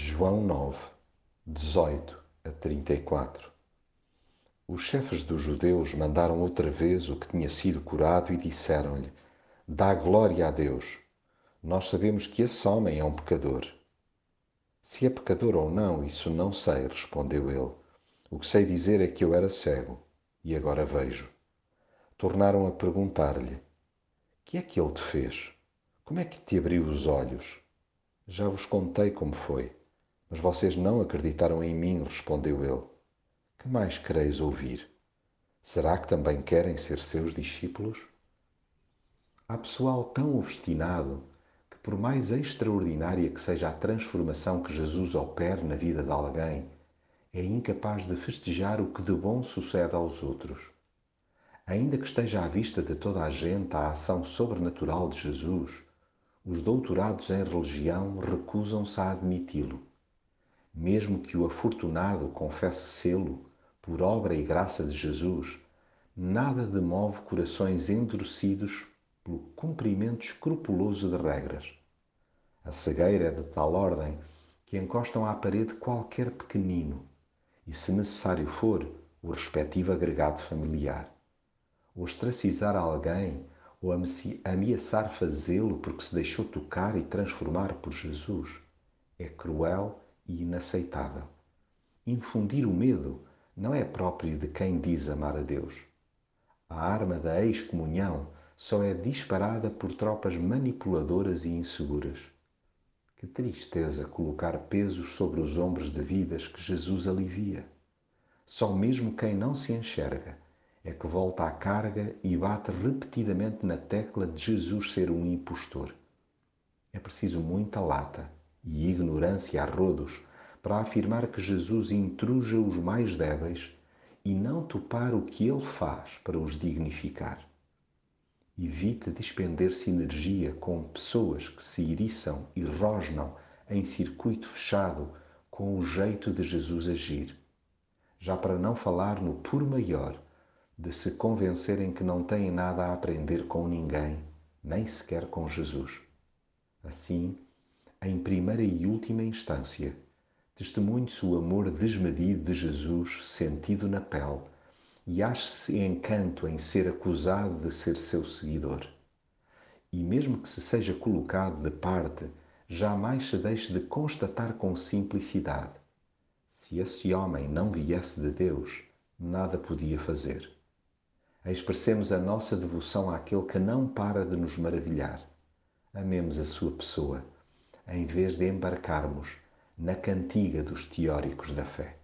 João 9, 18 a 34 Os chefes dos judeus mandaram outra vez o que tinha sido curado e disseram-lhe: Dá glória a Deus. Nós sabemos que esse homem é um pecador. Se é pecador ou não, isso não sei, respondeu ele. O que sei dizer é que eu era cego e agora vejo. Tornaram a perguntar-lhe: Que é que ele te fez? Como é que te abriu os olhos? Já vos contei como foi. Mas vocês não acreditaram em mim, respondeu ele. Que mais quereis ouvir? Será que também querem ser seus discípulos? Há pessoal tão obstinado que, por mais extraordinária que seja a transformação que Jesus opera na vida de alguém, é incapaz de festejar o que de bom sucede aos outros. Ainda que esteja à vista de toda a gente a ação sobrenatural de Jesus, os doutorados em religião recusam-se a admiti-lo mesmo que o afortunado confesse sê-lo, por obra e graça de Jesus, nada demove corações endurecidos pelo cumprimento escrupuloso de regras. A cegueira é de tal ordem que encostam à parede qualquer pequenino e, se necessário for, o respectivo agregado familiar. Ostracizar alguém ou ameaçar fazê-lo porque se deixou tocar e transformar por Jesus é cruel e inaceitável. Infundir o medo não é próprio de quem diz amar a Deus. A arma da excomunhão só é disparada por tropas manipuladoras e inseguras. Que tristeza colocar pesos sobre os ombros de vidas que Jesus alivia. Só mesmo quem não se enxerga é que volta à carga e bate repetidamente na tecla de Jesus ser um impostor. É preciso muita lata e ignorância a rodos para afirmar que Jesus intruja os mais débeis e não topar o que ele faz para os dignificar. Evite despender-se energia com pessoas que se iriçam e rosnam em circuito fechado com o jeito de Jesus agir. Já para não falar no por maior de se convencerem que não têm nada a aprender com ninguém, nem sequer com Jesus. Assim, em primeira e última instância, testemunhe-se o amor desmedido de Jesus sentido na pele e ache-se encanto em ser acusado de ser seu seguidor. E mesmo que se seja colocado de parte, jamais se deixe de constatar com simplicidade: se esse homem não viesse de Deus, nada podia fazer. Expressemos a nossa devoção àquele que não para de nos maravilhar. Amemos a sua pessoa em vez de embarcarmos na cantiga dos teóricos da fé.